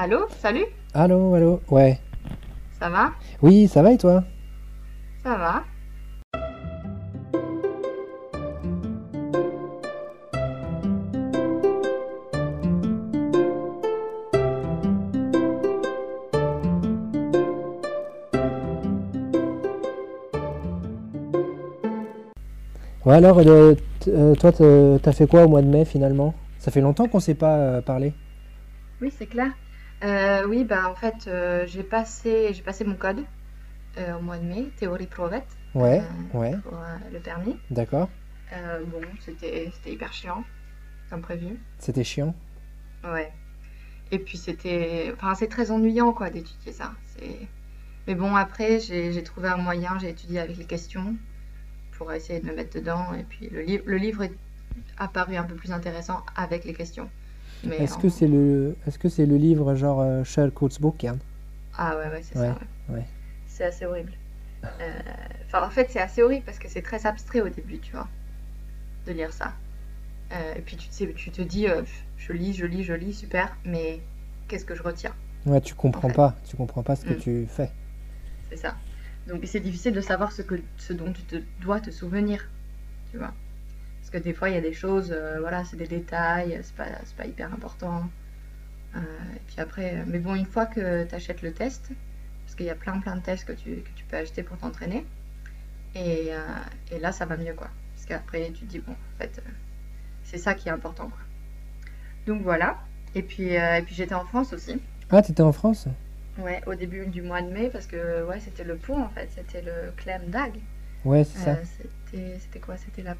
Allô, salut, Allô, allô, ouais. ça va? Oui, ça va et toi? Ça va? Ouais, alors, euh, euh, toi, t'as fait quoi au mois de mai finalement? Ça fait longtemps qu'on s'est pas euh, parlé. Oui, c'est clair. Euh, oui, bah en fait, euh, j'ai passé, j'ai passé mon code euh, au mois de mai, théorie provette, Ouais, ouais, pour le permis. d'accord. Bon, c'était, c'était hyper chiant, comme prévu. C'était chiant. Ouais. Et puis c'était, enfin, c'est très ennuyant quoi d'étudier ça. C'est... Mais bon, après, j'ai, j'ai trouvé un moyen, j'ai étudié avec les questions pour essayer de me mettre dedans. Et puis le livre, le livre est apparu un peu plus intéressant avec les questions. Est-ce en- que c'est le, est-ce que c'est le livre genre euh, Book Ah ouais, ouais, c'est Ouais, ça, ouais. C'est assez horrible. Euh, Enfin, en fait, c'est assez horrible parce que c'est très abstrait au début, tu vois, de lire ça. Euh, et puis tu tu te dis, euh, je lis, je lis, je lis, super, mais qu'est-ce que je retiens? Ouais, tu En comprends fait. pas, tu comprends pas ce que Mm. tu fais. C'est ça. Donc c'est difficile de savoir ce que, ce dont tu te, dois te souvenir, tu vois. Parce que des fois, il y a des choses, euh, voilà, c'est des détails, c'est pas, pas hyper important. Euh, et puis après, euh, mais bon, une fois que tu achètes le test, parce qu'il y a plein plein de tests que tu, que tu peux acheter pour t'entraîner, et, euh, et là, ça va mieux, quoi. Parce qu'après, tu te dis, bon, en fait, c'est ça qui est important, quoi. Donc voilà. Et puis, et puis j'étais en France aussi. Ah, t'étais en France? Ouais, au début du mois de mai, parce que ouais, c'était le pont en fait, c'était le Clem d'Ag. Ouais, c'est ça. C'était, c'était quoi? C'était la,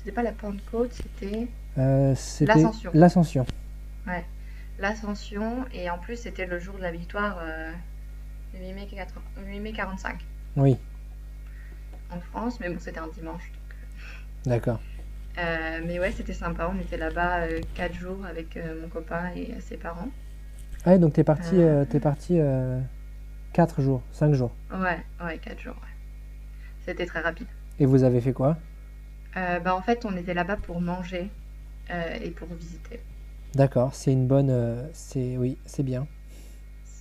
c'était pas la Pentecôte, c'était Euh, c'était l'Ascension. l'Ascension. Ouais, l'Ascension, et en plus c'était le jour de la victoire, euh, le 8 mai 80 8 mai 45 Oui, en France, mais bon, c'était un dimanche. d'accord. Euh, mais ouais, c'était sympa, on était là-bas euh, 4 jours avec euh, mon copain et ses parents. Ah, donc t'es parti, Euh, euh, t'es parti euh, 4 jours, 5 jours. ouais, ouais, 4 jours, ouais. C'était très rapide. Et vous avez fait quoi? Euh, bah, en fait, on était là-bas pour manger euh, et pour visiter. D'accord, c'est une bonne, euh, c'est, oui, c'est bien.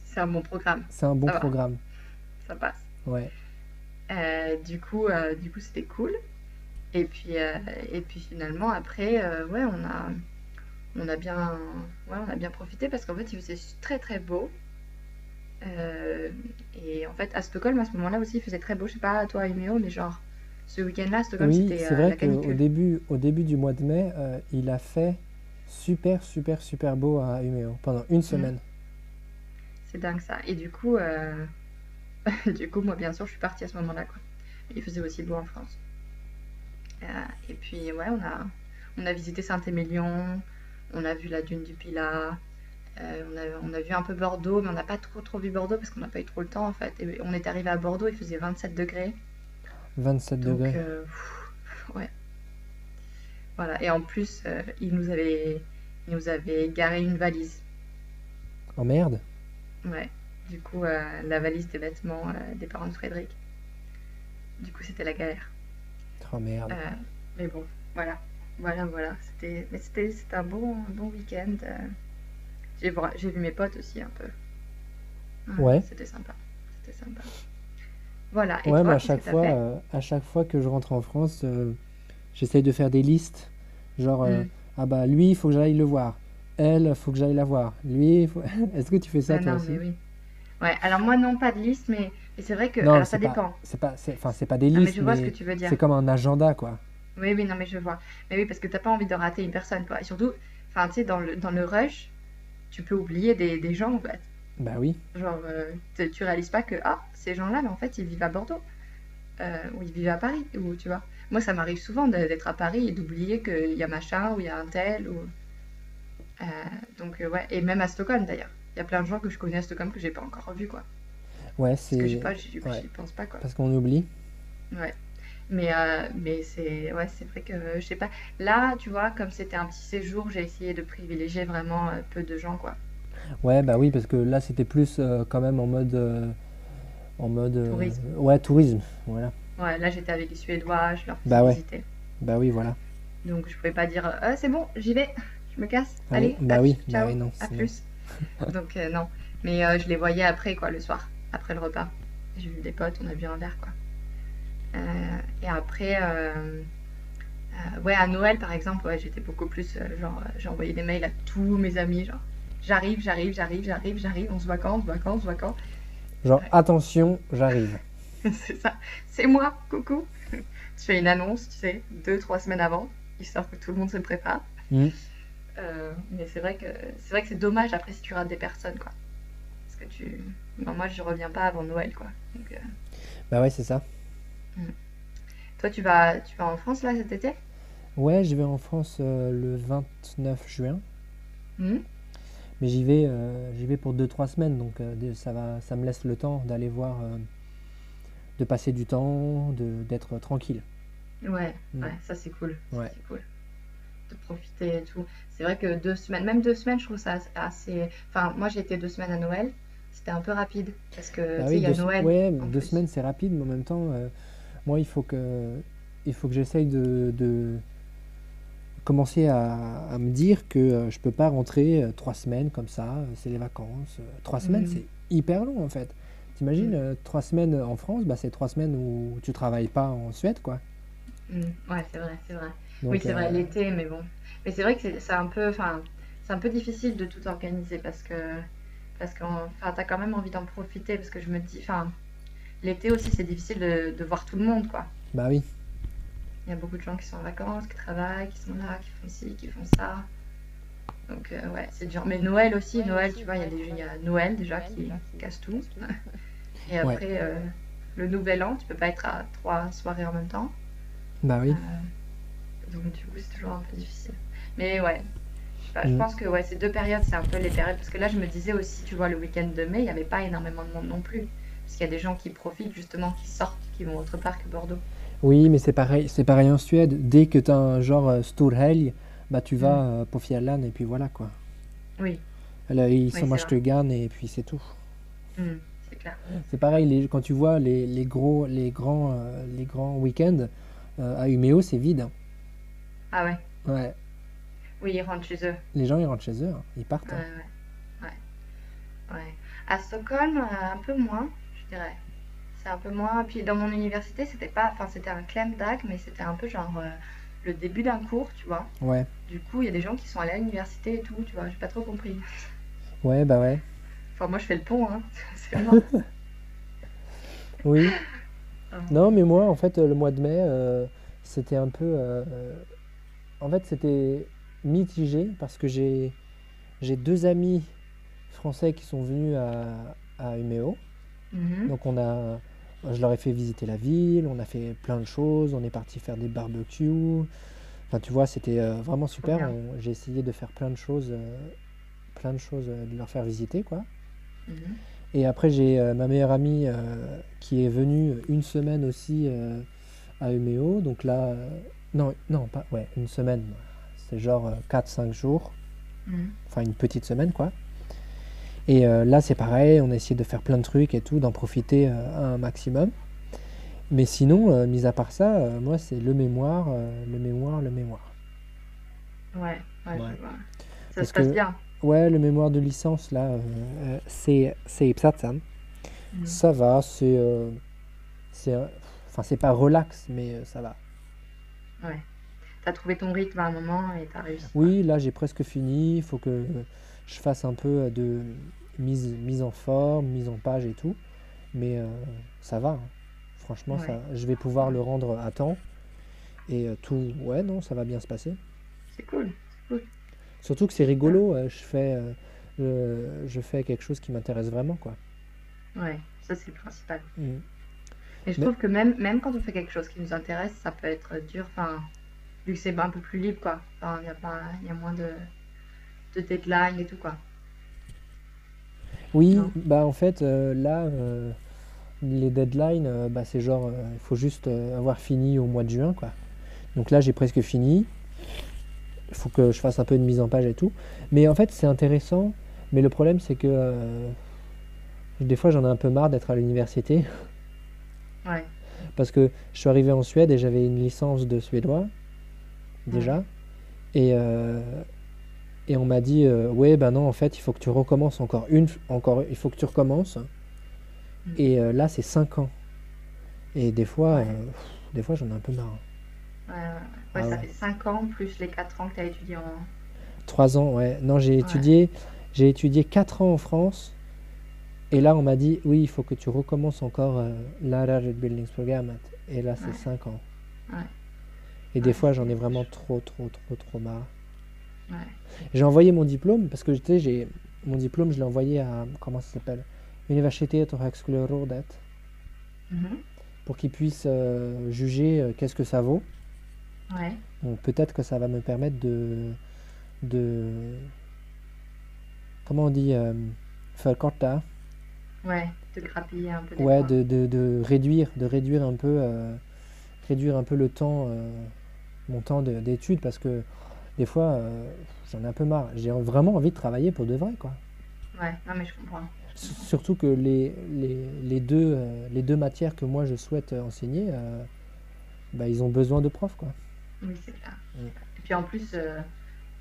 C'est un bon programme, C'est un bon ça va, programme. ça passe. Ouais. Euh, du coup, euh, du coup, c'était cool. Et puis, euh, et puis finalement, après, ouais, on a, on a bien, ouais, on a bien profité parce qu'en fait, il faisait très très beau. Et en fait, à Stockholm, à ce moment-là aussi, il faisait très beau. Je sais pas, toi, Umeå, mais genre, ce week-end-là, Stockholm, Oui, c'était c'est euh, vrai la qu'au canicule. début, au début du mois de mai, euh, il a fait super, super, super beau à Umeå pendant une Mm. semaine. C'est dingue ça. Et du coup, euh, du coup, moi, bien sûr, je suis partie à ce moment-là, quoi. Il faisait aussi beau en France. Euh, et puis, ouais, on a, on a visité Saint-Émilion, on a vu la dune du Pilat, euh, on a, on a vu un peu Bordeaux, mais on n'a pas trop, trop vu Bordeaux parce qu'on n'a pas eu trop le temps, en fait. Et on est arrivé à Bordeaux, il faisait 27 degrés. 27 Donc, degrés. euh, pff, ouais, voilà. Et en plus, euh, il nous avait, il nous avait garé une valise. Oh merde. Ouais, du coup, euh, la valise des vêtements des parents de Frédéric. Du coup, c'était la galère. Oh merde. Mais bon, voilà. Voilà, voilà. C'était, mais c'était, c'était un bon, un bon week-end. j'ai vu mes potes aussi un peu. Ouais, Ouais. c'était sympa. C'était sympa. Voilà. Et Ouais, mais à chaque fois, euh, à chaque fois que je rentre en France, euh, j'essaye de faire des listes. Genre, euh, Hmm. ah bah lui, il faut que j'aille le voir. Elle, il faut que j'aille la voir. Lui, faut- est-ce que tu fais ça Ah toi non, aussi? mais oui. Ouais, alors moi, non, pas de liste, mais, mais c'est vrai que. Non, Alors, ça pas, dépend. c'est pas, enfin, c'est pas des Non, mais listes, je vois ce que tu veux dire. c'est comme un agenda, quoi. Oui, oui, non, mais je vois. Mais oui, parce que t'as pas envie de rater une personne, quoi. Et surtout, enfin, tu sais, dans le, dans le rush, tu peux oublier des, des gens, en fait. Bah oui. Genre, euh, tu réalises pas que, ah, ces gens-là, mais en fait, ils vivent à Bordeaux. Euh, ou ils vivent à Paris, ou tu vois. Moi, ça m'arrive souvent d'être à Paris et d'oublier qu'il y a machin, ou il y a un tel, ou... Euh, donc, ouais. Et même à Stockholm, d'ailleurs. Il y a plein de gens que je connais à Stockholm que j'ai pas encore revus, quoi. Ouais, Parce que c'est, pas, j'y ouais, pense pas, quoi. parce qu'on oublie. Ouais. Mais, euh, mais c'est ouais, c'est vrai que je sais pas. Là, tu vois, comme c'était un petit séjour, j'ai essayé de privilégier vraiment peu de gens, quoi. Ouais, bah oui, parce que là, c'était plus euh, quand même en mode, euh, en mode, euh, Tourisme. ouais, tourisme. Voilà. Ouais, là, j'étais avec les Suédois, je leur faisais Bah ouais. visiter. Bah oui, voilà. Donc, je pouvais pas dire, Euh, c'est bon, j'y vais, je me casse, Ah oui, allez, bah oui, bah ciao, oui, non, à plus. Donc euh, non. Mais euh, je les voyais après, quoi, le soir, après le repas. J'ai vu des potes, on a bu un verre, quoi. Euh, et après, euh, euh, ouais, à Noël, par exemple, ouais, j'étais beaucoup plus, euh, genre, euh, j'ai envoyé des mails à tous mes amis, genre, j'arrive, j'arrive, j'arrive, j'arrive, j'arrive, on se voit quand, on se voit quand, on se voit quand. Genre, Ouais. attention, j'arrive. C'est ça, c'est moi, coucou. Tu fais une annonce, tu sais, deux, trois semaines avant, histoire que tout le monde se prépare. Mm. Euh, mais c'est vrai que c'est vrai que c'est dommage après si tu rates des personnes, quoi. Parce que tu... non, moi, je reviens pas avant Noël, quoi. Donc, euh, Bah ouais, c'est ça. Toi, tu vas, tu vas en France, là, cet été? Ouais, je vais en France euh, le 29 juin, Hmm mais j'y vais, euh, j'y vais pour deux trois semaines, donc euh, ça va, ça me laisse le temps d'aller voir, euh, de passer du temps, de, d'être tranquille. Ouais, Mm. ouais, ça c'est cool. Ouais. c'est cool. De profiter et tout. C'est vrai que deux semaines, même deux semaines, je trouve ça assez. Enfin, moi j'ai été deux semaines à Noël. C'était un peu rapide. Parce que, Bah oui, il y a deux, Noël ouais, deux plus. semaines c'est rapide, mais en même temps, moi il faut que, il faut que j'essaye de, de commencer à, à me dire que euh, je peux pas rentrer euh, trois semaines comme ça, euh, c'est les vacances. Trois semaines Mm. c'est hyper long en fait. T'imagines, Mm. euh, trois semaines en France, bah, c'est trois semaines où tu travailles pas en Suède quoi. Mm. Ouais, c'est vrai, c'est vrai. Donc, Oui, c'est vrai, l'été, mais bon. Mais c'est vrai que c'est c'est un peu. Enfin, c'est un peu difficile de tout organiser parce que. Parce que enfin, t'as quand même envie d'en profiter. Parce que je me dis. Enfin, l'été aussi, c'est difficile de, de voir tout le monde, quoi. bah oui, Il y a beaucoup de gens qui sont en vacances, qui travaillent, qui sont là, qui font ci, qui font ça. Donc euh, ouais, c'est dur. Mais Noël aussi, Noël, tu vois, il y a, des, il y a Noël déjà qui casse tout. Et Ouais. après, euh, le Nouvel An, tu peux pas être à trois soirées en même temps. bah oui. Euh, donc du coup, c'est toujours un peu difficile. Mais ouais, pas, je Mm. pense que ouais, ces deux périodes, c'est un peu les périodes. Parce que là, je me disais aussi, tu vois, le week-end de mai, il n'y avait pas énormément de monde non plus. Parce qu'il y a des gens qui profitent justement, qui sortent, qui vont autre part que Bordeaux. Oui, mais c'est pareil, c'est pareil en Suède. Dès que tu as un genre euh, Storhelg, bah tu vas Mm. euh, på Fjällen et puis voilà quoi. Oui, Là, ils c'est sont vrai. Stugan et puis c'est tout. Mm, c'est clair. C'est pareil, les- quand tu vois les, les gros, les grands, euh, les grands week-ends euh, à Umeå, c'est vide. hein. Ah ouais, Ouais, oui, ils rentrent chez eux. les gens ils rentrent chez eux, hein. ils partent. Ouais, hein. ouais, ouais, ouais. À Stockholm, un peu moins, je dirais. C'est un peu moins. Puis dans mon université, c'était pas, enfin c'était un klemdag, mais c'était un peu genre euh, le début d'un cours, tu vois. Ouais, Du coup, il y a des gens qui sont allés à l'université et tout, tu vois. J'ai pas trop compris. ouais, bah ouais. Enfin, moi, je fais le pont, hein. C'est moi. Oui. Ah. Non, mais moi, en fait, euh, le mois de mai, euh, c'était un peu. euh, en fait, c'était mitigé parce que j'ai j'ai deux amis français qui sont venus à, à Umeå. Mhm. Donc on a, je leur ai fait visiter la ville, on a fait plein de choses, on est parti faire des barbecues. Enfin, tu vois, c'était euh, vraiment super. On- J'ai essayé de faire plein de choses, euh, plein de choses, euh, de leur faire visiter, quoi. Mhm. Et après, j'ai euh, ma meilleure amie euh, qui est venue une semaine aussi euh, à Umeå. Donc là, euh, non, non, pas, ouais, une semaine. C'est genre 4-5 jours. Mhm. Enfin, une petite semaine, quoi. Et euh, là, c'est pareil, on a essayé de faire plein de trucs et tout, d'en profiter euh, un maximum. Mais sinon, euh, mis à part ça, moi, c'est le mémoire, le mémoire, le mémoire. Ouais, ouais, je Ouais. vois. Ça Parce se passe que- bien. Ouais, le mémoire de licence, là, c'est Ipsatsan. Mhm. Ça va, c'est. Enfin, c'est pas relax, mais ça va. Ouais. T'as trouvé ton rythme à un moment et t'as réussi. Oui, là, j'ai presque fini. Il faut que je fasse un peu de mise, mise en forme, mise en page et tout. Mais euh, ça va. hein. Franchement, Ouais. ça, je vais pouvoir le rendre à temps. Et euh, tout, ouais, non, ça va bien se passer. C'est cool. Surtout que c'est rigolo. euh, je fais, euh, je, fais quelque chose qui m'intéresse vraiment, quoi. Ouais, ça c'est le principal. Mm. Et je Mais- trouve que même, même quand on fait quelque chose qui nous intéresse, ça peut être dur. Enfin, vu que c'est un peu plus libre, quoi. Enfin, il y a pas, y a moins de, de deadline et tout, quoi. Oui, Non. bah en fait, euh, là, euh, les deadlines, euh, bah, c'est genre, il faut juste avoir fini au mois de juin, quoi. Donc là, j'ai presque fini. Il faut que je fasse un peu de mise en page et tout. Mais en fait, c'est intéressant. Mais le problème, c'est que des fois, j'en ai un peu marre d'être à l'université. Ouais. Parce que je suis arrivé en Suède et j'avais une licence de suédois, déjà. Et, euh, Et on m'a dit, euh, ouais, ben non, en fait, il faut que tu recommences encore une, encore, il faut que tu recommences. Mm. Et euh, là, c'est 5 ans. Et des fois, Ouais. euh, pff, des fois, j'en ai un peu marre. Ouais, Ah ça fait 5 ans plus les 4 ans que tu as étudié en. 3 ans, ouais. Non, j'ai étudié, j'ai étudié 4 ans en France. Et là, on m'a dit, oui, il faut que tu recommences encore euh, l'Arajat Buildings Program. Et là, c'est Ouais. 5 ans. Et des fois, j'en ai vraiment trop, trop, trop, trop marre. Ouais. J'ai envoyé mon diplôme parce que tu sais, j'ai mon diplôme, je l'ai envoyé à comment ça s'appelle? Université de Mhm. pour qu'ils puissent euh, juger euh, qu'est-ce que ça vaut. Ouais. Donc peut-être que ça va me permettre de de comment on dit euh, förkorta Ouais. De grappiller un peu ouais de, de, de réduire de réduire un peu euh, réduire un peu le temps mon temps de- d'études parce que des fois euh, j'en ai un peu marre. J'ai vraiment envie de travailler pour de vrai quoi. Ouais. Non, mais je comprends. S- Surtout que les, les, les deux, euh, les deux matières que moi je souhaite euh, enseigner, euh, bah, ils ont besoin de profs, quoi. Oui, c'est clair. Mm. Et puis en plus,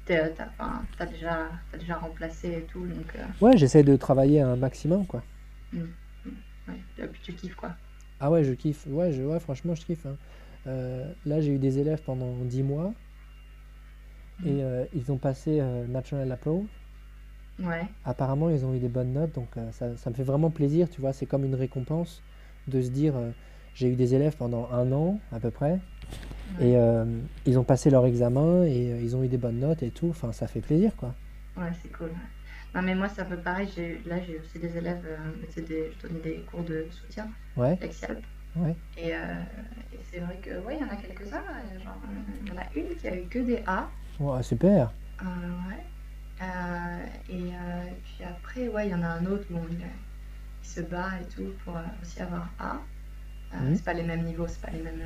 t'as t'as déjà, déjà remplacé et tout, donc Ouais, j'essaie de travailler un maximum, quoi. ouais. Et puis tu kiffes quoi. Ah ouais, je kiffe. Ouais, je, ouais franchement, je kiffe. hein. Là, j'ai eu des élèves pendant 10 mois et euh, ils ont passé euh, National Approve. Ouais. Apparemment, ils ont eu des bonnes notes, donc euh, ça, ça me fait vraiment plaisir, tu vois. C'est comme une récompense de se dire, euh, j'ai eu des élèves pendant un an à peu près. Ouais. Et ils ont passé leur examen et ils ont eu des bonnes notes et tout. Enfin, ça fait plaisir, quoi. Ouais, c'est cool. Non, mais moi, c'est un peu pareil. Là, j'ai aussi des élèves, des, je donnais des cours de soutien, Ouais. Et, euh, et c'est vrai que, ouais, il y en a quelques-uns. Genre, il y en a une qui a eu que des A. Ouais, super. Euh, ouais. Euh, et euh, puis après, ouais, il y en a un autre, bon, il, il se bat et tout pour aussi avoir A. Mhm. C'est pas les mêmes niveaux, c'est pas les mêmes,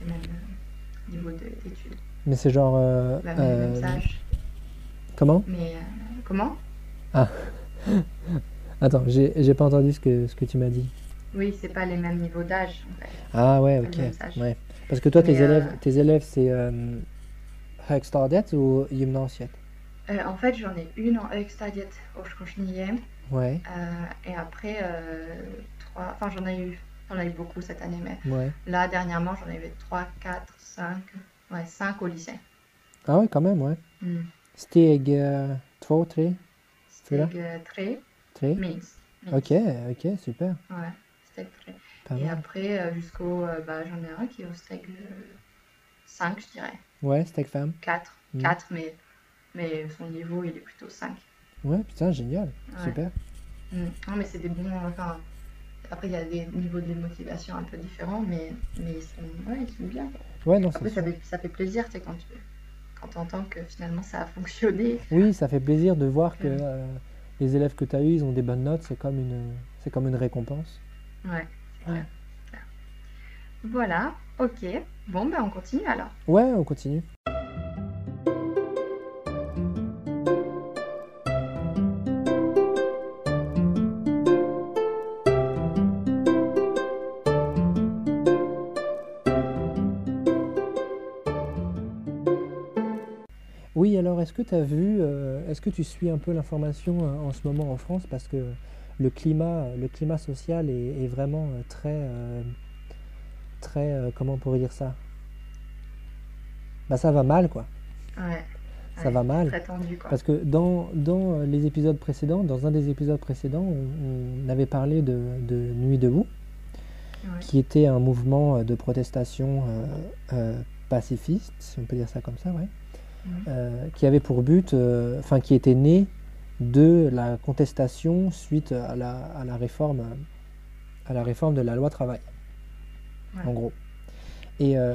les mêmes niveaux de- d'études, Mais c'est genre. Bah, les mêmes âges. comment? Mais comment? Attends, j'ai j'ai pas entendu ce que, ce que tu m'as dit. Oui, c'est pas les mêmes niveaux d'âge. en fait. Ah ouais, ok. Ouais. Parce que toi, tes Mais, élèves, tes élèves, c'est euh, högstadiet ou gymnasiet? Euh, en fait, j'en ai une en högstadiet au Schroschniem. Ouais, Euh, et après, euh, trois, enfin, j'en ai eu, j'en ai eu beaucoup cette année, mais ouais. là, dernièrement, j'en ai eu 3, 4, 5, ouais, 5 au lycée. Ah ouais, quand même, ouais. Mm. Steg 2, 3, Celui-là Steg euh, très 3. minst. Ok, ok, super. Ouais, steg très. Pas Et mal. après, euh, jusqu'au, euh, bah, j'en ai un qui est au steg euh, 5, je dirais. Ouais, Steg femme. 4, Mm. 4, mais, mais son niveau, il est plutôt 5. Ouais, putain, génial. Ouais. Super. Mm. Non, mais c'est des bons. Enfin, après, il y a des niveaux de motivation un peu différents, mais, mais ils sont, ouais, ils sont bien. Ouais, non, c'est Après, ça fait, ça fait plaisir, tu sais, quand tu quand entends que finalement ça a fonctionné. Oui, ça fait plaisir de voir que Ouais. euh, les élèves que tu as eus, ils ont des bonnes notes. C'est comme une, c'est comme une récompense. Ouais. Ouais. Voilà, ok. Bon, ben on continue alors. Ouais, on continue. Oui, alors est-ce que tu as vu, euh, est-ce que tu suis un peu l'information euh, en ce moment en France? Parce que le climat, le climat social est, vraiment euh, très, très, euh, comment on pourrait dire ça? Bah ça va mal quoi, Ouais. ça Ouais, va mal. Très tendu, quoi. Parce que dans, dans euh, les épisodes précédents, dans un des épisodes précédents, on, on avait parlé de, de Nuit debout, Ouais. qui était un mouvement euh, de protestation euh, euh, pacifiste, si on peut dire ça comme ça, ouais, qui avait pour but, enfin qui était né de la contestation suite à la, à la réforme, à la réforme de la loi travail, En gros. Et euh,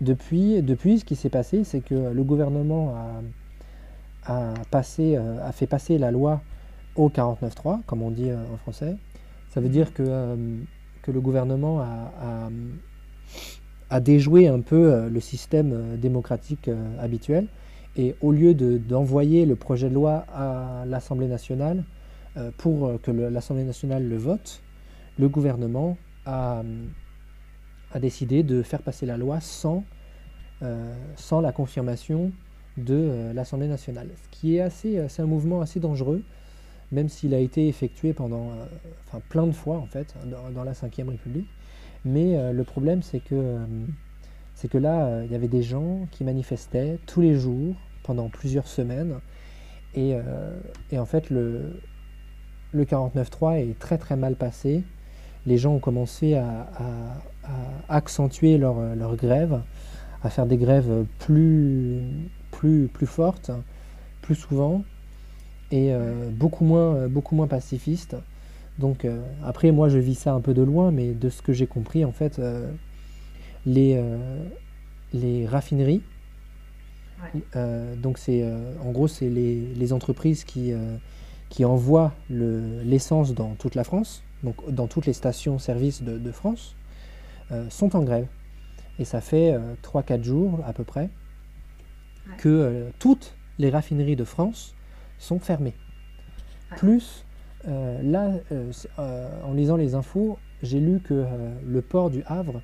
depuis, depuis, ce qui s'est passé, c'est que le gouvernement a, passé, euh, a fait passer la loi au 49.3, comme on dit euh, en français. Ça veut dire que, que le gouvernement a, a, déjoué un peu le système démocratique habituel. Et au lieu de- d'envoyer le projet de loi à l'Assemblée nationale pour que l'Assemblée nationale le vote, le gouvernement a, a décidé de faire passer la loi sans, euh, sans la confirmation de euh, l'Assemblée nationale. Ce qui est assez, c'est un mouvement assez dangereux, même s'il a été effectué pendant, enfin plein de fois en fait, dans, la Ve République. Mais le problème, c'est que, c'est que là, il y avait des gens qui manifestaient tous les jours pendant plusieurs semaines. Et, et en fait, le, le 49.3 est très très mal passé. Les gens ont commencé à, accentuer leur, leur, grève, à faire des grèves plus, plus, plus fortes, plus souvent, et euh, beaucoup, moins, beaucoup moins pacifistes. Donc euh, après, moi je vis ça un peu de loin, mais de ce que j'ai compris, en fait, euh, les, les raffineries, donc c'est en gros c'est les, les, entreprises qui qui envoie l'essence dans toute la France, donc dans toutes les stations-service de, France, sont en grève. Et ça fait 3-4 euh, jours à peu près que euh, toutes les raffineries de France sont fermées. Plus, là, en lisant les infos, j'ai lu que le port du Havre,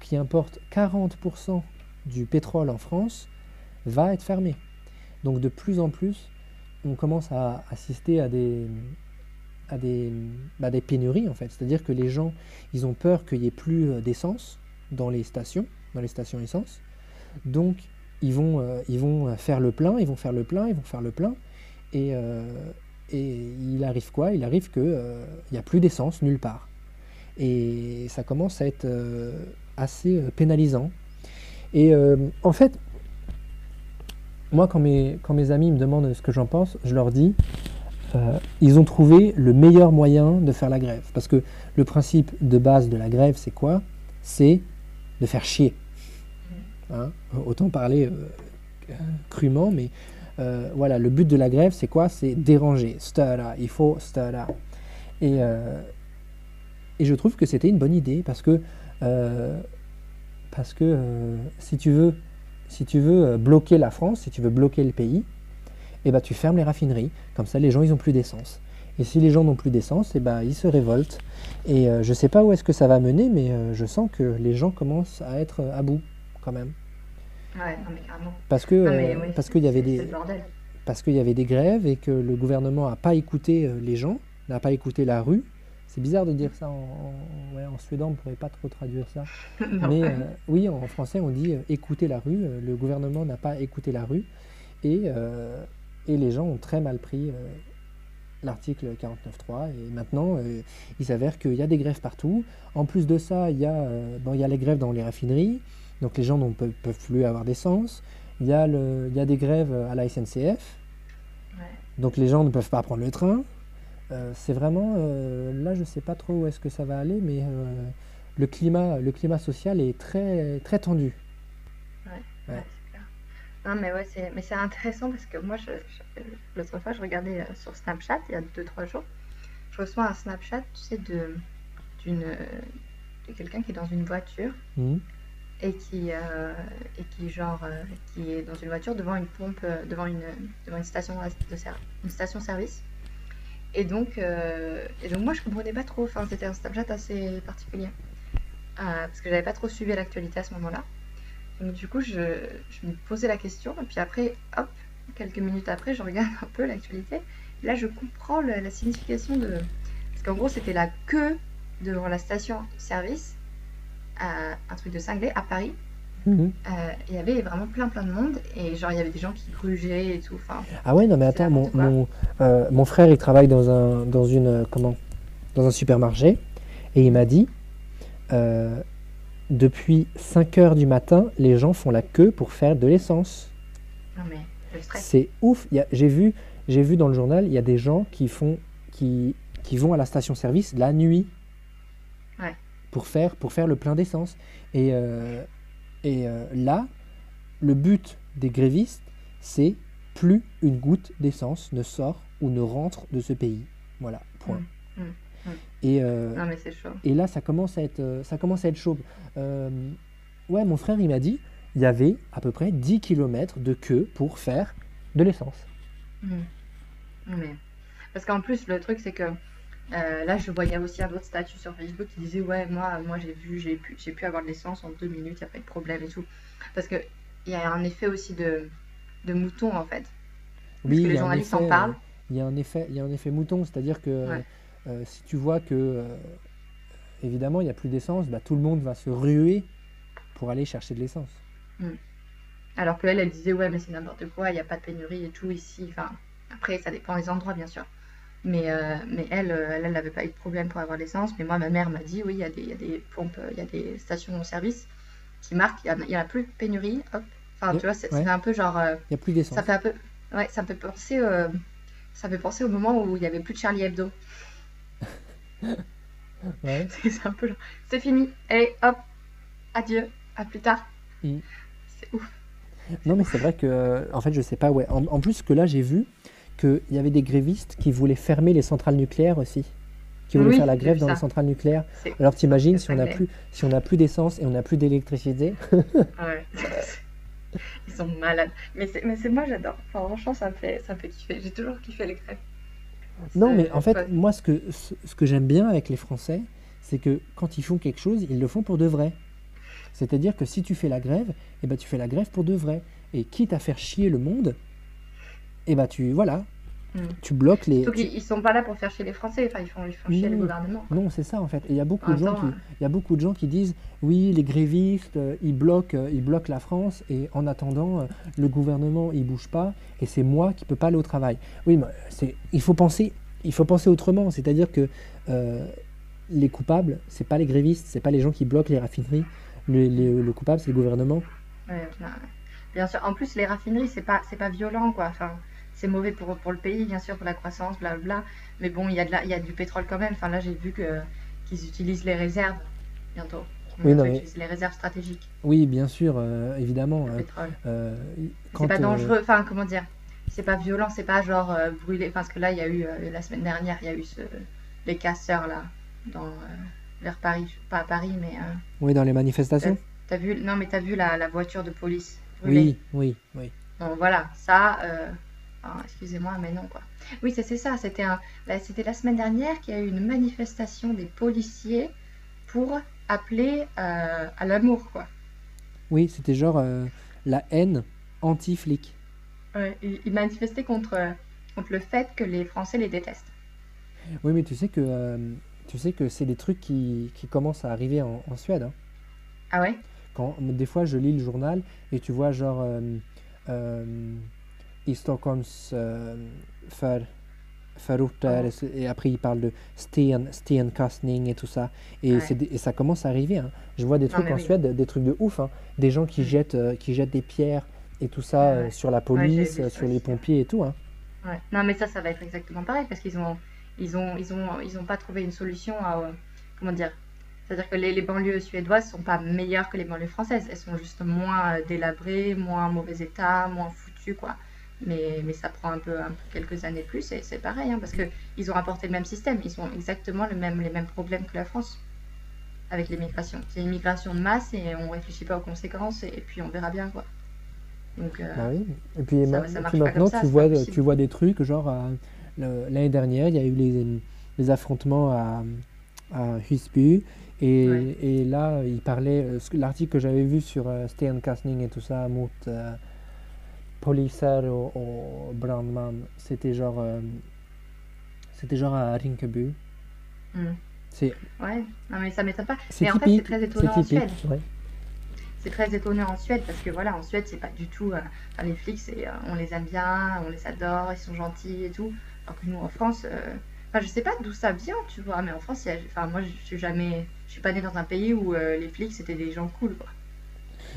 qui importe 40% du pétrole en France, va être fermé. Donc de plus en plus, on commence à assister à des, à des, bah, des pénuries en fait. C'est-à-dire que les gens, ils ont peur qu'il n'y ait plus euh, d'essence dans les stations, dans les stations essence. Donc ils vont, euh, ils vont faire le plein, ils vont faire le plein, ils vont faire le plein. Et, euh, et il arrive quoi? Il arrive qu'il n'y a plus d'essence nulle part. Et ça commence à être assez pénalisant. Et en fait, moi, quand mes, quand mes amis me demandent ce que j'en pense, je leur dis, euh, ils ont trouvé le meilleur moyen de faire la grève. Parce que le principe de base de la grève, c'est quoi? C'est de faire chier. Hein? Autant parler euh, crûment, mais euh, voilà, le but de la grève, c'est quoi? C'est déranger. Stara, il faut stara. Et, et je trouve que c'était une bonne idée parce que, parce que si tu veux si tu veux bloquer la France, si tu veux bloquer le pays, eh ben, tu fermes les raffineries. Comme ça, les gens, ils n'ont plus d'essence. Et si les gens n'ont plus d'essence, eh ben, ils se révoltent. Et euh, je ne sais pas où est-ce que ça va mener, mais euh, je sens que les gens commencent à être à bout, quand même. Ouais, non, mais carrément. Parce que parce qu'il y avait des parce qu'il y avait des grèves et que le gouvernement n'a pas écouté les gens, n'a pas écouté la rue, c'est bizarre de dire ça en, en, suédois, on ne pourrait pas trop traduire ça. Mais euh, oui, en français, on dit euh, écouter la rue. Euh, le gouvernement n'a pas écouté la rue. Et, et les gens ont très mal pris l'article 49.3. Et maintenant, il s'avère qu'il y a des grèves partout. En plus de ça, il y, a, bon, il y a les grèves dans les raffineries. Donc les gens ne peuvent, plus avoir d'essence. Il, y a il y a des grèves à la SNCF. Donc les gens ne peuvent pas prendre le train. Euh, c'est vraiment, euh, là je ne sais pas trop où est-ce que ça va aller, mais euh, le, climat, le climat social est très, très tendu. Ouais, ouais. Non, mais ouais, c'est, mais c'est intéressant parce que moi, je, l'autre fois, je regardais sur Snapchat, il y a 2-3 jours, je reçois un Snapchat, tu sais, de, d'une, de quelqu'un qui est dans une voiture. Mmh. Et qui, et qui genre qui est dans une voiture devant une pompe devant une devant une station de une station service et donc, euh, et donc moi, je comprenais pas trop. Enfin, c'était un Snapchat assez particulier. Euh, parce que j'avais pas trop suivi l'actualité à ce moment-là. Donc, du coup, je, je, me posais la question. Et puis après, hop, quelques minutes après, je regarde un peu l'actualité. Là, je comprends la signification de. Parce qu'en gros, c'était la queue devant la station-service. Euh, un truc de cinglé à Paris. Euh, il y avait vraiment plein plein de monde et genre il y avait des gens qui grugeaient et tout. Enfin, ah ouais non mais attends mon, mon, euh, mon, frère il travaille dans un dans une comment? Dans un supermarché et il m'a dit depuis 5 heures du matin les gens font la queue pour faire de l'essence. Le stress. C'est ouf. J'ai vu j'ai vu dans le journal il y a des gens qui font qui qui vont à la station service la nuit. Ouais. Pour faire pour faire le plein d'essence et et euh, là, le but des grévistes, c'est plus une goutte d'essence ne sort ou ne rentre de ce pays. Voilà, point. Mmh, mmh, mmh. Et, euh, non, mais chaud. et là, ça commence à être, euh, ça commence à être chaud. ouais, mon frère, il m'a dit, il y avait à peu près 10 km de queue pour faire de l'essence. Mais... Parce qu'en plus, le truc, c'est que euh, là, je voyais aussi un autre statut sur Facebook qui disait Ouais, moi, moi j'ai vu, j'ai pu, j'ai pu avoir de l'essence en deux minutes, il n'y a pas de problème et tout. Parce qu'il y a un effet aussi de, de mouton en fait. Oui, que les journalistes en parlent. euh, il y a un effet, il y a un effet mouton, c'est-à-dire que Ouais. Euh, si tu vois que, euh, évidemment, il n'y a plus d'essence, bah, tout le monde va se ruer pour aller chercher de l'essence. Alors qu'elle, elle disait, ouais, mais c'est n'importe quoi, il n'y a pas de pénurie et tout ici. Enfin, après, ça dépend des endroits, bien sûr. Mais, euh, mais elle, elle, elle n'avait pas eu de problème pour avoir l'essence. Mais moi, ma mère m'a dit, oui, il y, a des- y a des pompes, il y a des stations-service qui marquent, il n'y en a plus de pénurie. Hop. Enfin, tu vois, c'est ouais. un peu genre. Il n'y a plus d'essence. ça fait un peu. Ouais, ça me fait penser. ça me fait penser au moment où il n'y avait plus de Charlie Hebdo. Ouais. C'est un peu genre, c'est fini. Allez, hop, adieu, à plus tard. Mm. C'est ouf. Non, mais c'est vrai que, euh, en fait, je sais pas, ouais. En, en plus que là, j'ai vu qu'il y avait des grévistes qui voulaient fermer les centrales nucléaires aussi, qui voulaient Oui, faire la grève dans les centrales nucléaires. Alors t'imagines si on n'a cinglé. plus, si on n'a plus d'essence et on n'a plus d'électricité? Ouais. Ils sont malades. Mais c'est, mais c'est moi, j'adore. Enfin, franchement, ça me fait, ça me fait kiffer. J'ai toujours kiffé les crêpes. Non, mais en fait, moi, ce que, ce, ce que j'aime bien avec les Français, c'est que quand ils font quelque chose, ils le font pour de vrai. C'est-à-dire que si tu fais la grève, eh ben, tu fais la grève pour de vrai. Et quitte à faire chier le monde, eh ben, tu, voilà, Mm. tu bloques les... Surtout qu'ils ils sont pas là pour faire chier les Français. Enfin, ils font, ils font chier le gouvernement. quoi. Non, c'est ça en fait. Et il y a beaucoup En de gens temps, qui, il y a beaucoup de gens qui disent oui, les grévistes, euh, ils bloquent, euh, ils bloquent la France et en attendant, euh, le gouvernement il bouge pas et c'est moi qui peux pas aller au travail. Oui, mais c'est, il faut penser, il faut penser autrement. C'est-à-dire que les coupables, c'est pas les grévistes, c'est pas les gens qui bloquent les raffineries. Le, le- le coupable, c'est le gouvernement. Ouais. Bien sûr. En plus, les raffineries, c'est pas, c'est pas violent, quoi. Enfin, c'est mauvais pour, pour le pays, bien sûr, pour la croissance, blablabla. Mais bon, il y a de la, il y a du pétrole quand même. Enfin, là, j'ai vu que qu'ils utilisent les réserves bientôt. Oui, non, mais- les réserves stratégiques Oui, bien sûr, euh, évidemment. de euh, pétrole. euh, C'est pas dangereux, enfin comment dire, c'est pas violent, c'est pas genre euh, brûlé, parce que là il y a eu, la semaine dernière, il y a eu ce, les casseurs là, dans, vers Paris, pas à Paris, mais oui, dans les manifestations. t'as vu, non mais t'as vu la, la voiture de police brûlée. Oui, oui, oui. Bon voilà, ça, ah, excusez-moi, mais non quoi. Oui, c'est ça, c'était là, c'était la semaine dernière qu'il y a eu une manifestation des policiers pour appeler euh, à l'amour quoi. Oui, c'était genre euh, la haine anti-flic. Ouais, ils, manifestaient contre, contre le fait que les Français les détestent. Oui, mais tu sais que, euh, tu sais que c'est des trucs qui, qui commencent à arriver en, en Suède. hein. Ah ouais? Quand, des fois, je lis le journal et tu vois genre i Stockholms euh, för, förorter et après ils parlent de sten, stenkastning et tout ça. Et, Ouais. ça commence à arriver. hein. Je vois des trucs en oui. Suède, des trucs de ouf. hein. Des gens qui Mm. jettent, euh, qui jettent des pierres et tout ça Ouais, euh, ouais. sur la police, vu sur les aussi. pompiers et tout. hein. Non, mais ça, ça va être exactement pareil parce qu'ils ont, ils ont, ils ont, ils ont pas trouvé une solution à, euh, comment dire. C'est-à-dire que les, les banlieues suédoises sont pas meilleures que les banlieues françaises. Elles sont juste moins délabrées, moins en mauvais état, moins foutues, quoi. Mais, mais ça prend un peu, un peu quelques années plus et c'est pareil, hein, parce que ils ont apporté le même système. Ils ont exactement le même, les mêmes problèmes que la France avec l'immigration. C'est une immigration de masse et on réfléchit pas aux conséquences et, puis on verra bien, quoi. Donc, euh, Bah oui. Et puis, Ça- ma- ça et marche puis pas maintenant, ça, tu vois, tu vois des trucs, genre euh, l'année dernière, il y a eu les, les affrontements à, à Husby. Et, Ouais. et là, il parlait, euh, l'article que j'avais vu sur euh, stenkastning et tout ça, mot euh, poliser och, och brandman, c'était genre, euh, c'était genre à Rinkeby. hmm. C'est ouais, non mais ça m'étonne pas. c'est Mais en fait, c'est typique, très c'est étonnant en typique. Suède. ouais. C'est très étonnant en Suède parce que voilà, en Suède, c'est pas du tout. euh, enfin, les flics, c'est, euh, on les aime bien, on les adore, ils sont gentils et tout. Alors que nous, en France, euh, enfin, je sais pas d'où ça vient, tu vois, mais en France, il y a- enfin, moi, je suis jamais. Je suis pas née dans un pays où euh, les flics, c'était des gens cool, quoi.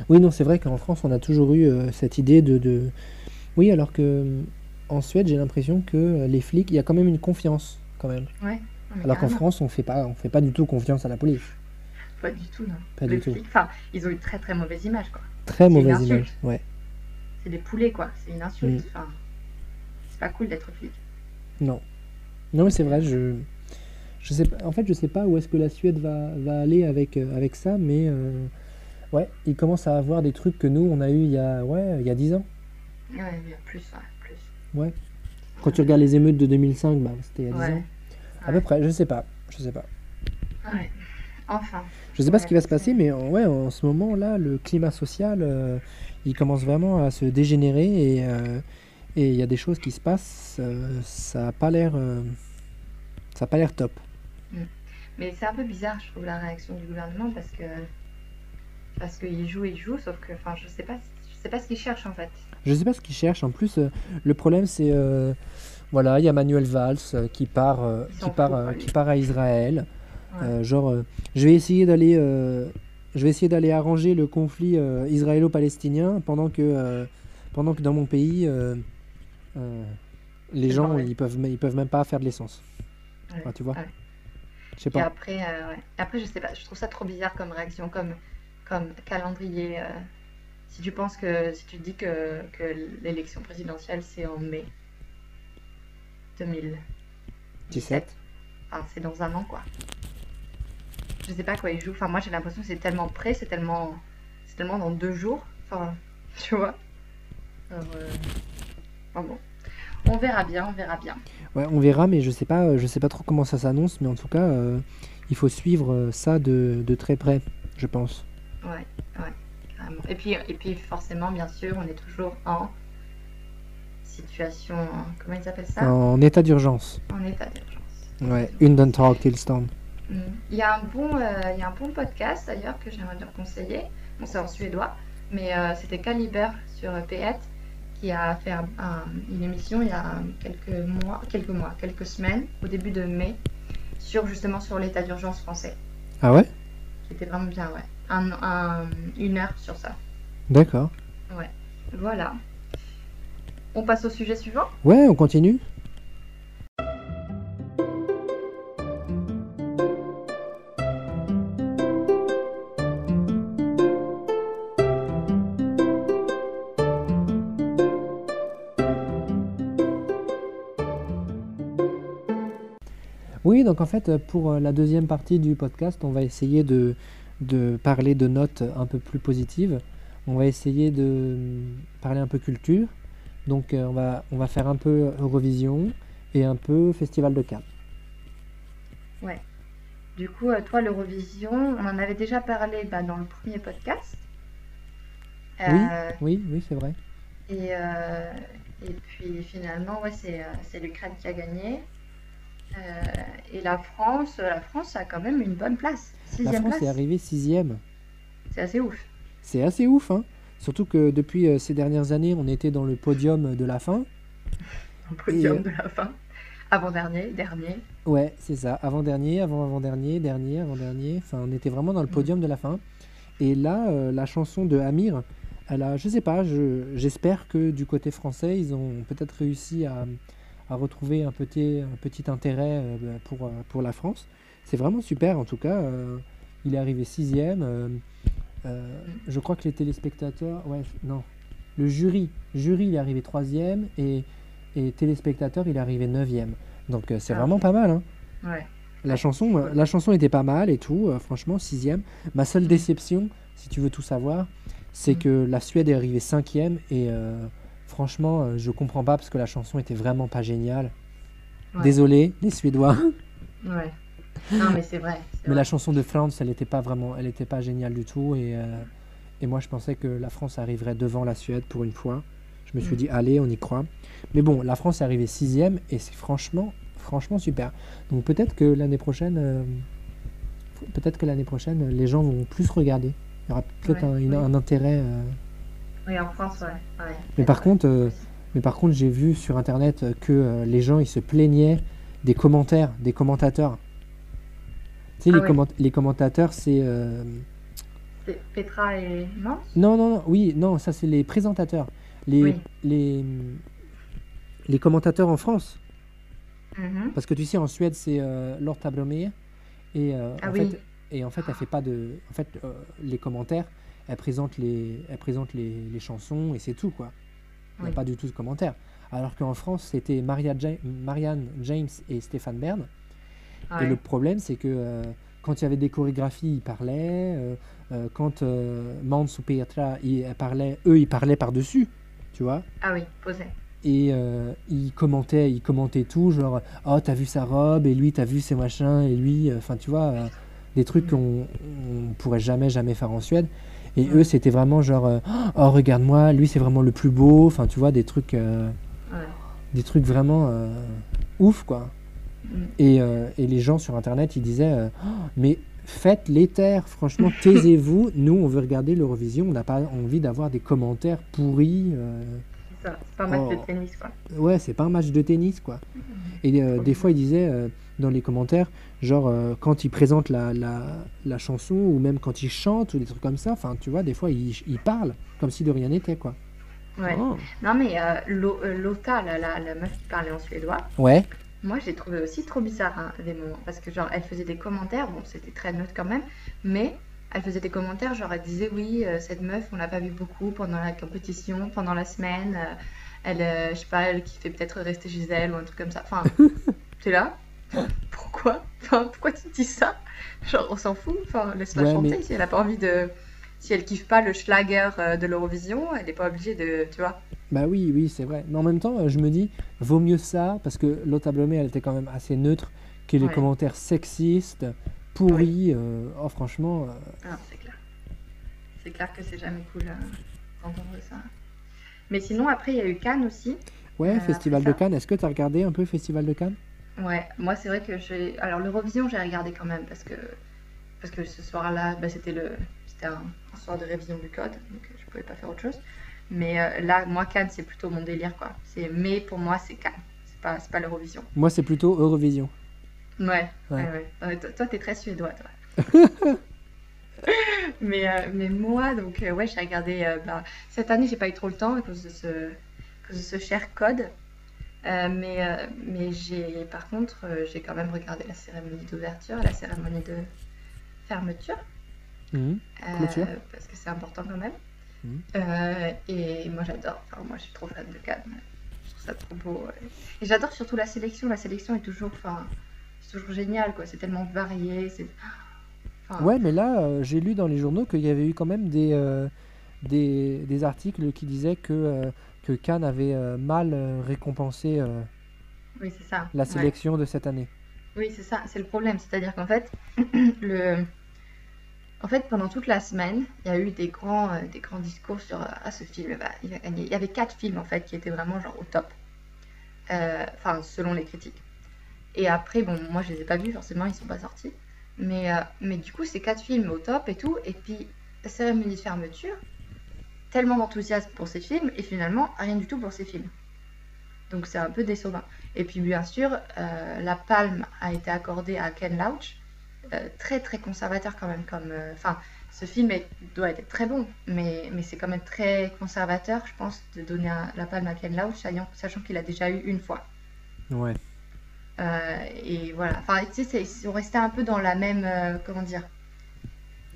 Oui, non, c'est vrai qu'en France, on a toujours eu euh, cette idée de, de- Oui, alors que euh, en Suède, j'ai l'impression que euh, les flics, il y a quand même une confiance, quand même. Ouais. mais Alors qu'en. France, on fait pas, on fait pas du tout confiance à la police. Pas du tout, non. Pas les du tout. enfin, ils ont une très très mauvaise image, quoi. Très mauvaise image. Ouais. C'est des poulets, quoi. C'est une insulte. Mm. Enfin, c'est pas cool d'être flic. Non. Non, mais c'est vrai, je. Je sais pas, en fait, je sais pas où est-ce que la Suède va, va aller avec, euh, avec ça, mais euh, ouais, ils commencent à avoir des trucs que nous, on a eu il y a, ouais, il y a 10 ans. Ouais, plus, ouais, plus. Ouais. Quand tu regardes les émeutes de 2005, bah, c'était il y a 10 Ouais. ans. À peu près, je sais pas. Je sais pas. Ouais. Enfin. Je sais pas ce qui va se passer, mais en- ouais, en ce moment là, le climat social, euh, il commence vraiment à se dégénérer et euh, et il y a des choses qui se passent. euh, ça a pas l'air, ça a pas l'air top. Mais c'est un peu bizarre, je trouve, la réaction du gouvernement parce que parce qu'il joue, il joue, sauf que, enfin, je sais pas, je sais pas ce qu'il cherche en fait. Je sais pas ce qu'ils cherchent. En plus, euh, le problème c'est, euh, voilà, il y a Manuel Valls euh, qui part, euh, qui part, qui part à Israël. Ouais. Genre, je vais essayer d'aller, je vais essayer d'aller arranger le conflit israélo-palestinien pendant que, pendant que dans mon pays, les le gens ils peuvent, ils peuvent même pas faire de l'essence. Ouais. Enfin, tu vois. Ouais. Je sais Et pas. après, euh, ouais. Après, je sais pas, je trouve ça trop bizarre comme réaction, comme, comme calendrier. euh, si tu penses que, si tu dis que, que l'élection présidentielle c'est en mai 2017, 17. enfin, c'est dans un an quoi. Je sais pas quoi il joue. Enfin, moi j'ai l'impression que c'est tellement près, c'est tellement, c'est tellement dans deux jours. Enfin, tu vois. Alors, euh, enfin bon, on verra bien, on verra bien. Ouais, on verra, mais je sais pas, je sais pas trop comment ça s'annonce, mais en tout cas, euh, il faut suivre ça de, de très près, je pense. Ouais, ouais, carrément. Et puis, et puis forcément, bien sûr, on est toujours en situation, comment ils appellent ça? En état d'urgence. En état d'urgence. Ouais, Undantag-tillstånd. Mm. Il y a un bon, euh, il y a un bon podcast d'ailleurs que j'aimerais bien conseiller. Bon, c'est en suédois, mais euh, c'était Caliber sur euh, P1 qui a fait un- un- une émission il y a quelques mois, quelques mois, quelques semaines, au début de mai, sur justement sur l'état d'urgence français, Ah ouais? qui était vraiment bien, ouais. Un, un- une heure sur ça. D'accord. Voilà. On passe au sujet suivant? Ouais, on continue. Oui, donc en fait, pour la deuxième partie du podcast, on va essayer de, de parler de notes un peu plus positives. On va essayer de parler un peu culture. Donc euh, on, va, on va faire un peu Eurovision et un peu Festival de Cannes. Du coup, euh, toi, l'Eurovision, on en avait déjà parlé bah, dans le premier podcast. Euh, Oui, oui, c'est vrai. et, euh, et puis finalement, ouais, c'est c'est l'Ukraine qui a gagné. Euh, et la France, la France a quand même une bonne place. La France est arrivée sixième. C'est assez ouf. C'est assez ouf, hein. Surtout que depuis euh, ces dernières années, on était dans le podium de la fin. Au podium Et, euh, de la fin. Avant-dernier, dernier. Ouais, c'est ça. Avant-dernier, avant-avant-dernier, dernier, avant-dernier. Enfin, on était vraiment dans le Mm. podium de la fin. Et là, euh, la chanson de Amir, elle a, je sais pas, je- j'espère que du côté français, ils ont peut-être réussi à, à retrouver un petit, un petit intérêt euh, bah, pour, pour la France. C'est vraiment super, en tout cas. euh, il est arrivé sixième. euh, euh, je crois que les téléspectateurs, ouais, non, le jury, jury, il est arrivé troisième et, et téléspectateur, il est arrivé neuvième. Donc c'est Ah, vraiment pas mal, hein. Ouais. La chanson, la chanson était pas mal et tout, franchement, sixième. Ma seule déception, si tu veux tout savoir, c'est Mm. que la Suède est arrivée cinquième et franchement, je comprends pas parce que la chanson était vraiment pas géniale. Ouais. Désolé, les Suédois, Ouais. Non, mais c'est vrai. mais vrai. la chanson de France, elle était pas vraiment, elle était pas géniale du tout et, euh, et moi je pensais que la France arriverait devant la Suède pour une fois. Je me suis Mm. dit, allez, on y croit. Mais bon, la France est arrivée sixième et c'est franchement, franchement super. Donc peut-être que l'année prochaine, euh, peut-être que l'année prochaine, les gens vont plus regarder. Il y aura peut-être Ouais, un, une- oui. un intérêt. euh. Oui, en France, ouais. ouais. Mais par contre, mais par contre, j'ai vu sur internet que les gens ils se plaignaient des commentaires, des commentateurs. Sais, Ah les, ouais. comment- les commentateurs, c'est euh, Petra et Mans? Non, non, non, oui, non, ça c'est les présentateurs. Les, Oui. les, les commentateurs en France. Mhm. Parce que tu sais, en Suède, c'est euh, Laure Tabromé. Et, euh, Ah en oui. fait, et en fait, elle fait pas de. En fait, euh, les commentaires, elle présente les, elle présente les, les chansons et c'est tout, quoi. Il n'y a Oui. pas du tout de commentaires. Alors qu'en France, c'était Maria Ja- Marianne James et Stéphane Bern. Et le problème, c'est que euh, quand il y avait des chorégraphies, ils parlaient. euh, euh, quand Mans ou Petra ils parlaient, eux, ils parlaient par-dessus, tu vois. Ah oui, posé. Et ils commentaient, ils commentaient tout, genre, oh, t'as vu sa robe, et lui, t'as vu ses machins, et lui, enfin, tu vois. des trucs Mm. qu'on on pourrait jamais, jamais faire en Suède. Et Ouais. eux, c'était vraiment genre, oh, regarde-moi, lui, c'est vraiment le plus beau. Enfin, tu vois, des trucs, Ouais. des trucs vraiment ouf, quoi. Mm. Et, euh, et les gens sur Internet, ils disaient, euh, Oh, mais faites l'éther, franchement, taisez-vous. Nous, on veut regarder l'Eurovision, on n'a pas envie d'avoir des commentaires pourris. euh, C'est ça, c'est pas un match Oh. de tennis, quoi. Ouais, c'est pas un match de tennis, quoi. Et euh, des fois, il disait euh, dans les commentaires, genre euh, quand il présente la, la, la chanson ou même quand il chante ou des trucs comme ça, enfin, tu vois, des fois, il, il parle comme si de rien n'était, quoi. Ouais. Oh. Non, mais Lo- Lotta, la, la, la meuf qui parlait en suédois, Ouais, moi j'ai trouvé aussi trop bizarre hein, des moments. Parce que, genre, elle faisait des commentaires, bon, c'était très neutre quand même, mais elle faisait des commentaires, genre, elle disait, oui, euh, cette meuf, on l'a pas vue beaucoup pendant la compétition, pendant la semaine. euh, elle, euh, je sais pas, elle kiffait peut-être rester chez elle ou un truc comme ça. Enfin, t'es là? Pourquoi? Enfin, pourquoi tu dis ça? Genre, on s'en fout? Enfin, laisse-la Ouais, chanter mais- si elle a pas envie de. Si elle kiffe pas le schlager euh, de l'Eurovision, elle n'est pas obligée de. Tu vois bah oui, oui, c'est vrai. Mais en même temps, euh, je me dis, vaut mieux ça, parce que Lotta Blomé, elle était quand même assez neutre, que les Ouais. commentaires sexistes, pourris. euh, oh, franchement, euh, Ah, c'est clair. C'est clair que c'est jamais cool euh, d'entendre ça. Mais sinon, après, il y a eu Cannes aussi. ouais, Festival de. Cannes. Est-ce que tu as regardé un peu Festival de Cannes? Ouais, moi, c'est vrai que j'ai. Alors, l'Eurovision, j'ai regardé quand même parce que, parce que ce soir-là, bah, c'était le... c'était un... un soir de révision du code, donc euh, je pouvais pas faire autre chose. Mais euh, là, moi, Cannes, c'est plutôt mon délire, quoi. C'est... Mais pour moi, c'est Cannes. C'est pas, pas l'Eurovision. Moi, c'est plutôt Eurovision. Ouais, ouais, Ouais. ouais. Toi- toi, t'es très suédois, toi. mais, euh, mais moi, donc, ouais, j'ai regardé. euh, bah, cette année, j'ai pas eu trop le temps à cause de ce, à cause de ce cher code. Euh, mais euh, mais j'ai, par contre, euh, j'ai quand même regardé la cérémonie d'ouverture, la cérémonie de fermeture. Mhm. euh, parce que c'est important quand même. Mhm. Euh, et moi, j'adore. Enfin, moi, je suis trop fan de Cannes. Je trouve ça trop beau. ouais. Et j'adore surtout la sélection. La sélection est toujours, enfin, c'est toujours génial, quoi. C'est tellement varié. C'est, enfin, Ouais, mais là, euh, j'ai lu dans les journaux qu'il y avait eu quand même des, des, des articles qui disaient que, que Cannes avait mal récompensé oui, c'est ça. la Ouais. sélection de cette année. Oui, c'est ça, c'est le problème. C'est-à-dire qu'en fait, le... en fait, pendant toute la semaine, il y a eu des grands, euh, des grands discours sur euh, ah, ce film, bah, il va gagner. Il y avait quatre films en fait qui étaient vraiment genre au top. Euh, Enfin, selon les critiques. Et après, bon, moi je les ai pas vus, forcément, ils sont pas sortis. Mais, mais du coup, ces quatre films au top et tout. Et puis, cérémonie de fermeture, tellement d'enthousiasme pour ces films et finalement, rien du tout pour ces films. Donc c'est un peu décevant. Et puis bien sûr, la palme a été accordée à Ken Loach, très très conservateur quand même. Comme, euh, enfin, ce film est- doit être très bon, mais, mais c'est quand même très conservateur, je pense, de donner un- la palme à Ken Loach, sachant, sachant qu'il a déjà eu une fois. Ouais. Euh, et voilà. Enfin, tu sais, sont restés un peu dans la même, euh, comment dire.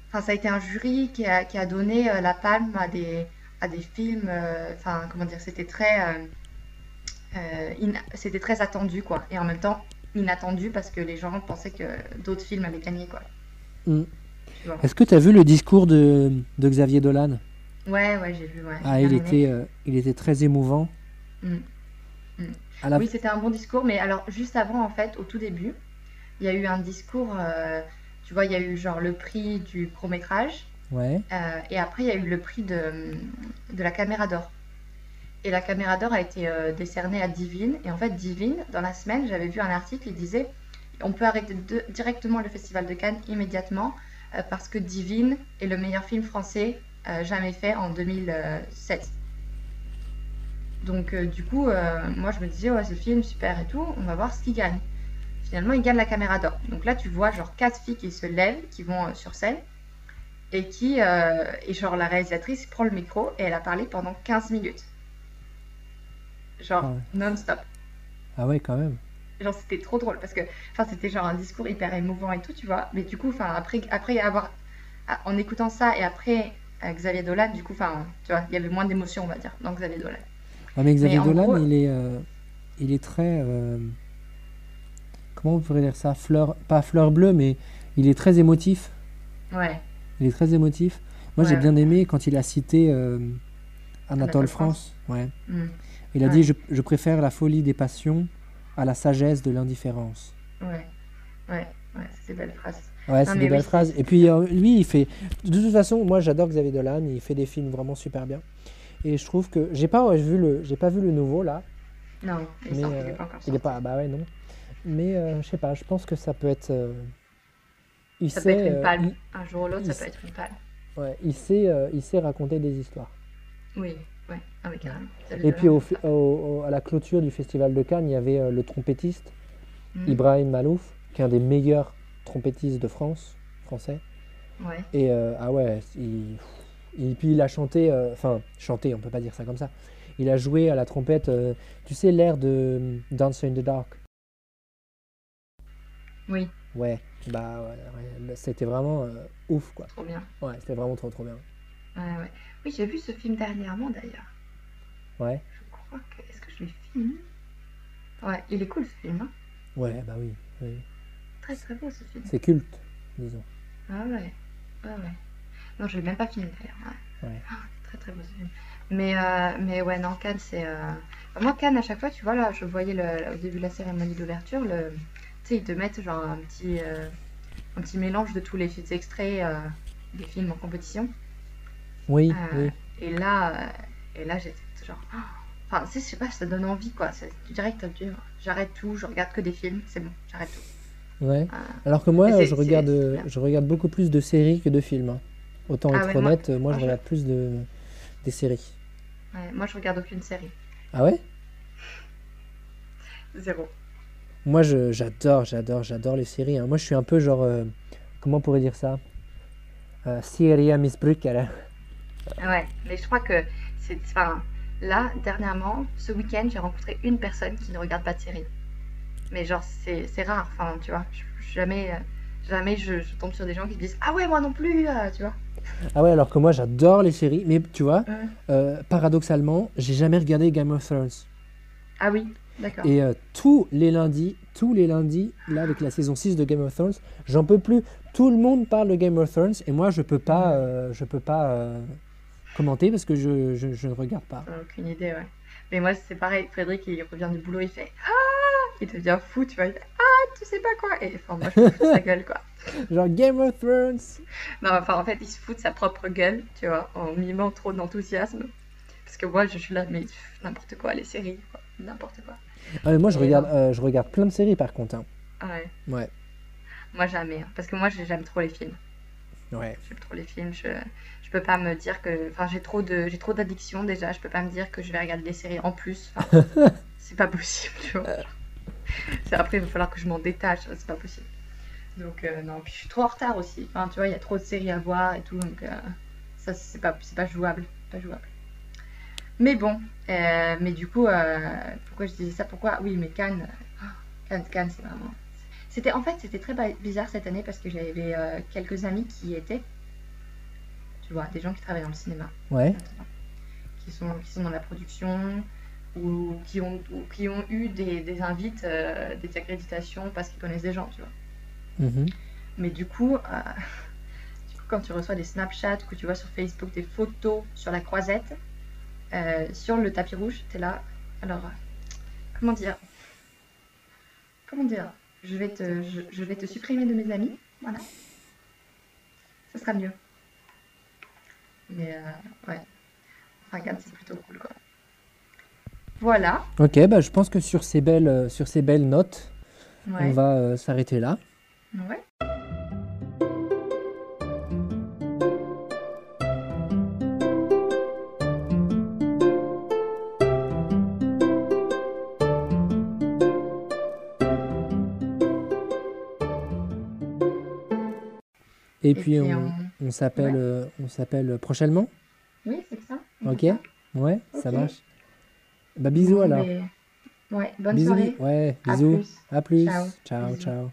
Enfin, ça a été un jury qui a, qui a donné euh, la palme à des, à des films. euh, Enfin, comment dire, c'était très, euh, euh, c'était très attendu, quoi. Et en même temps, inattendu parce que les gens pensaient que d'autres films allaient gagner, quoi. Mm. Tu vois. Est-ce que tu as vu le discours de, de Xavier Dolan? Ouais, ouais, j'ai vu, ouais. Ah, il était, euh, il était très émouvant. Mm. Mm. À la... Oui, c'était un bon discours, mais alors juste avant, en fait, au tout début, il y a eu un discours, euh, tu vois, il y a eu genre le prix du court-métrage, Ouais. euh, et après il y a eu le prix de, de la caméra d'or. Et la caméra d'or a été euh, décernée à Divine, et en fait, Divine, dans la semaine, j'avais vu un article, il disait, on peut arrêter directement le Festival de Cannes immédiatement, euh, parce que Divine est le meilleur film français euh, jamais fait en 2007. Donc du coup, moi je me disais, ouais, ce film, super et tout, on va voir ce qu'il gagne. Finalement, il gagne la caméra d'or. Donc là, tu vois genre quatre filles qui se lèvent, qui vont sur scène, et qui, et genre la réalisatrice prend le micro et elle a parlé pendant 15 minutes. Genre Ah ouais. non-stop. Ah ouais, quand même. Genre c'était trop drôle parce que, enfin c'était genre un discours hyper émouvant et tout, tu vois. Mais du coup, enfin après, après avoir, à- en écoutant ça et après euh, Xavier Dolan, du coup, enfin, tu vois, il y avait moins d'émotion, on va dire, dans Xavier Dolan. Ah, mais Xavier Dolan, gros- il est, euh, il est très. euh, comment on pourrait dire ça? Fleur, pas fleur bleue, mais il est très émotif. Ouais. Il est très émotif. Moi, j'ai Ouais, bien aimé quand il a cité euh, Anatole Anatole France. Ouais. Mm. Il a Ouais. dit je, je préfère la folie des passions à la sagesse de l'indifférence. Ouais, ouais, ouais, c'était des belles phrases. Ouais, c'est des oui, belles c'est- phrases. Et puis euh, lui, il fait. De toute façon, moi j'adore Xavier Dolan, il fait des films vraiment super bien. Et je trouve que. J'ai pas, vu le... j'ai pas vu le nouveau là. Non, il, Mais, sort, il euh, est pas encore Il est pas. Bah ouais, non. Mais euh, je sais pas, je pense que ça peut être. euh, Il Ça peut sait. être une palme. il- Un jour ou l'autre, ça peut être une palme. Ouais, il sait, il sait raconter des histoires. Oui. Ah oui, carrément. Et puis au, au- au- à la clôture du festival de Cannes, il y avait euh, le trompettiste Mhm. Ibrahim Malouf, qui est un des meilleurs trompettistes de France, français. Ouais. Et euh, ah ouais, il, puis il a chanté, euh, enfin chanté, on peut pas dire ça comme ça. Il a joué à la trompette, euh, tu sais l'air de euh, Dance in the Dark? Oui, Ouais, bah ouais, c'était vraiment ouf quoi. trop bien. Ouais, c'était vraiment trop trop bien. Ouais, ouais. Oui, j'ai vu ce film dernièrement d'ailleurs. Ouais, Je crois que. Est-ce que je l'ai filmé? Ouais, il est cool ce film. Hein ouais, bah oui, oui. très très beau ce film. c'est culte, disons. Ah ouais, ouais, ouais. Non, je l'ai même pas fini d'ailleurs. Ouais. Ouais. Ah, très très beau ce film. Mais, euh, mais ouais, non, Cannes, c'est. euh, enfin, moi, Cannes, à chaque fois, tu vois, là, je voyais le, au début de la cérémonie d'ouverture, le... tu sais, ils te mettent genre un petit, euh, un petit mélange de tous les extraits des films en compétition. Oui, oui. Et là, et là j'étais genre. oh. Enfin, tu sais, je sais pas, ça donne envie quoi. Direct, t'as dit, j'arrête tout, je regarde que des films, c'est bon, j'arrête tout. Ouais. Ah. Alors que moi, je regarde, euh, je regarde beaucoup plus de séries que de films. hein. Autant Ah être ouais, honnête, moi, moi, je je- regarde plus de des séries. Ouais, moi, je regarde aucune série. Ah ouais? Zéro. Moi, je- j'adore, j'adore, j'adore les séries. hein. Moi, je suis un peu genre, euh, comment on pourrait dire ça? Euh, Serie missbrukare. Ouais, mais je crois que c'est. Enfin, là, dernièrement, ce week-end, j'ai rencontré une personne qui ne regarde pas de série. Mais genre, c'est rare, enfin, tu vois. jamais, euh, jamais je, je tombe sur des gens qui disent Ah ouais, moi non plus, euh, tu vois. Ah ouais, alors que moi, j'adore les séries. Mais tu vois, Ouais. euh, paradoxalement, j'ai jamais regardé Game of Thrones. Ah oui, d'accord. Et euh, tous les lundis, tous les lundis, là, avec la saison 6 de Game of Thrones, j'en peux plus. Tout le monde parle de Game of Thrones et moi, je peux pas, euh, je peux pas commenter parce que je, je, je ne regarde pas. Aucune idée, ouais. Mais moi, c'est pareil. Frédéric, il revient du boulot, il fait Ah Il devient fou, tu vois. Il fait Ah, tu sais pas quoi? Et enfin, moi, je me fous de sa gueule, quoi. Genre Game of Thrones. Non, enfin, en fait, il se fout de sa propre gueule, tu vois, en mimant trop d'enthousiasme. Parce que moi, je suis là, mais n'importe quoi, les séries. N'importe quoi. Mais moi, je Et regarde, euh, je regarde plein de séries par contre. hein. Ouais. Ouais. Moi, jamais. hein, Parce que moi, j'ai- j'aime trop les films. Ouais. J'aime trop les films. Je peux pas me dire que. Enfin, j'ai trop de, j'ai trop d'addiction déjà. Je peux pas me dire que je vais regarder des séries en plus. Enfin, c'est pas possible, tu vois. C'est après, il va falloir que je m'en détache. C'est pas possible. Donc, euh, non. Puis je suis trop en retard aussi. Enfin, tu vois, il y a trop de séries à voir et tout. Donc, euh, ça, c'est pas, c'est pas jouable. Pas jouable. Mais bon. euh, mais du coup, euh, pourquoi je disais ça Pourquoi Oui, mais Cannes. euh, Cannes, Cannes, c'est vraiment. C'était en fait c'était très bizarre cette année parce que j'avais euh, quelques amis qui y étaient, tu vois, des gens qui travaillent dans le cinéma, Ouais. qui sont qui sont dans la production ou qui ont ou qui ont eu des, des invites, euh, des accréditations parce qu'ils connaissent des gens, tu vois. Mhm. Mais du coup, euh, du coup, quand tu reçois des Snapchats ou que tu vois sur Facebook des photos sur la croisette, euh, sur le tapis rouge, t'es là. Alors, comment dire Comment dire je vais, te, je, je vais te supprimer de mes amis. Voilà. Ça sera mieux. Mais euh, ouais. Regarde, c'est plutôt cool quoi. Voilà. Ok, bah, je pense que sur ces belles, euh, sur ces belles notes, Ouais. on va euh, s'arrêter là. Ouais. Et, puis, on, on- on s'appelle, Ouais. euh, on s'appelle prochainement. Oui, c'est ça. Ok. ça. Ouais, ça marche. Bah bisous Bon, alors. mais- Ouais, bonne bisous. soirée. Ouais, À bisous. plus. À plus. Ciao. ciao.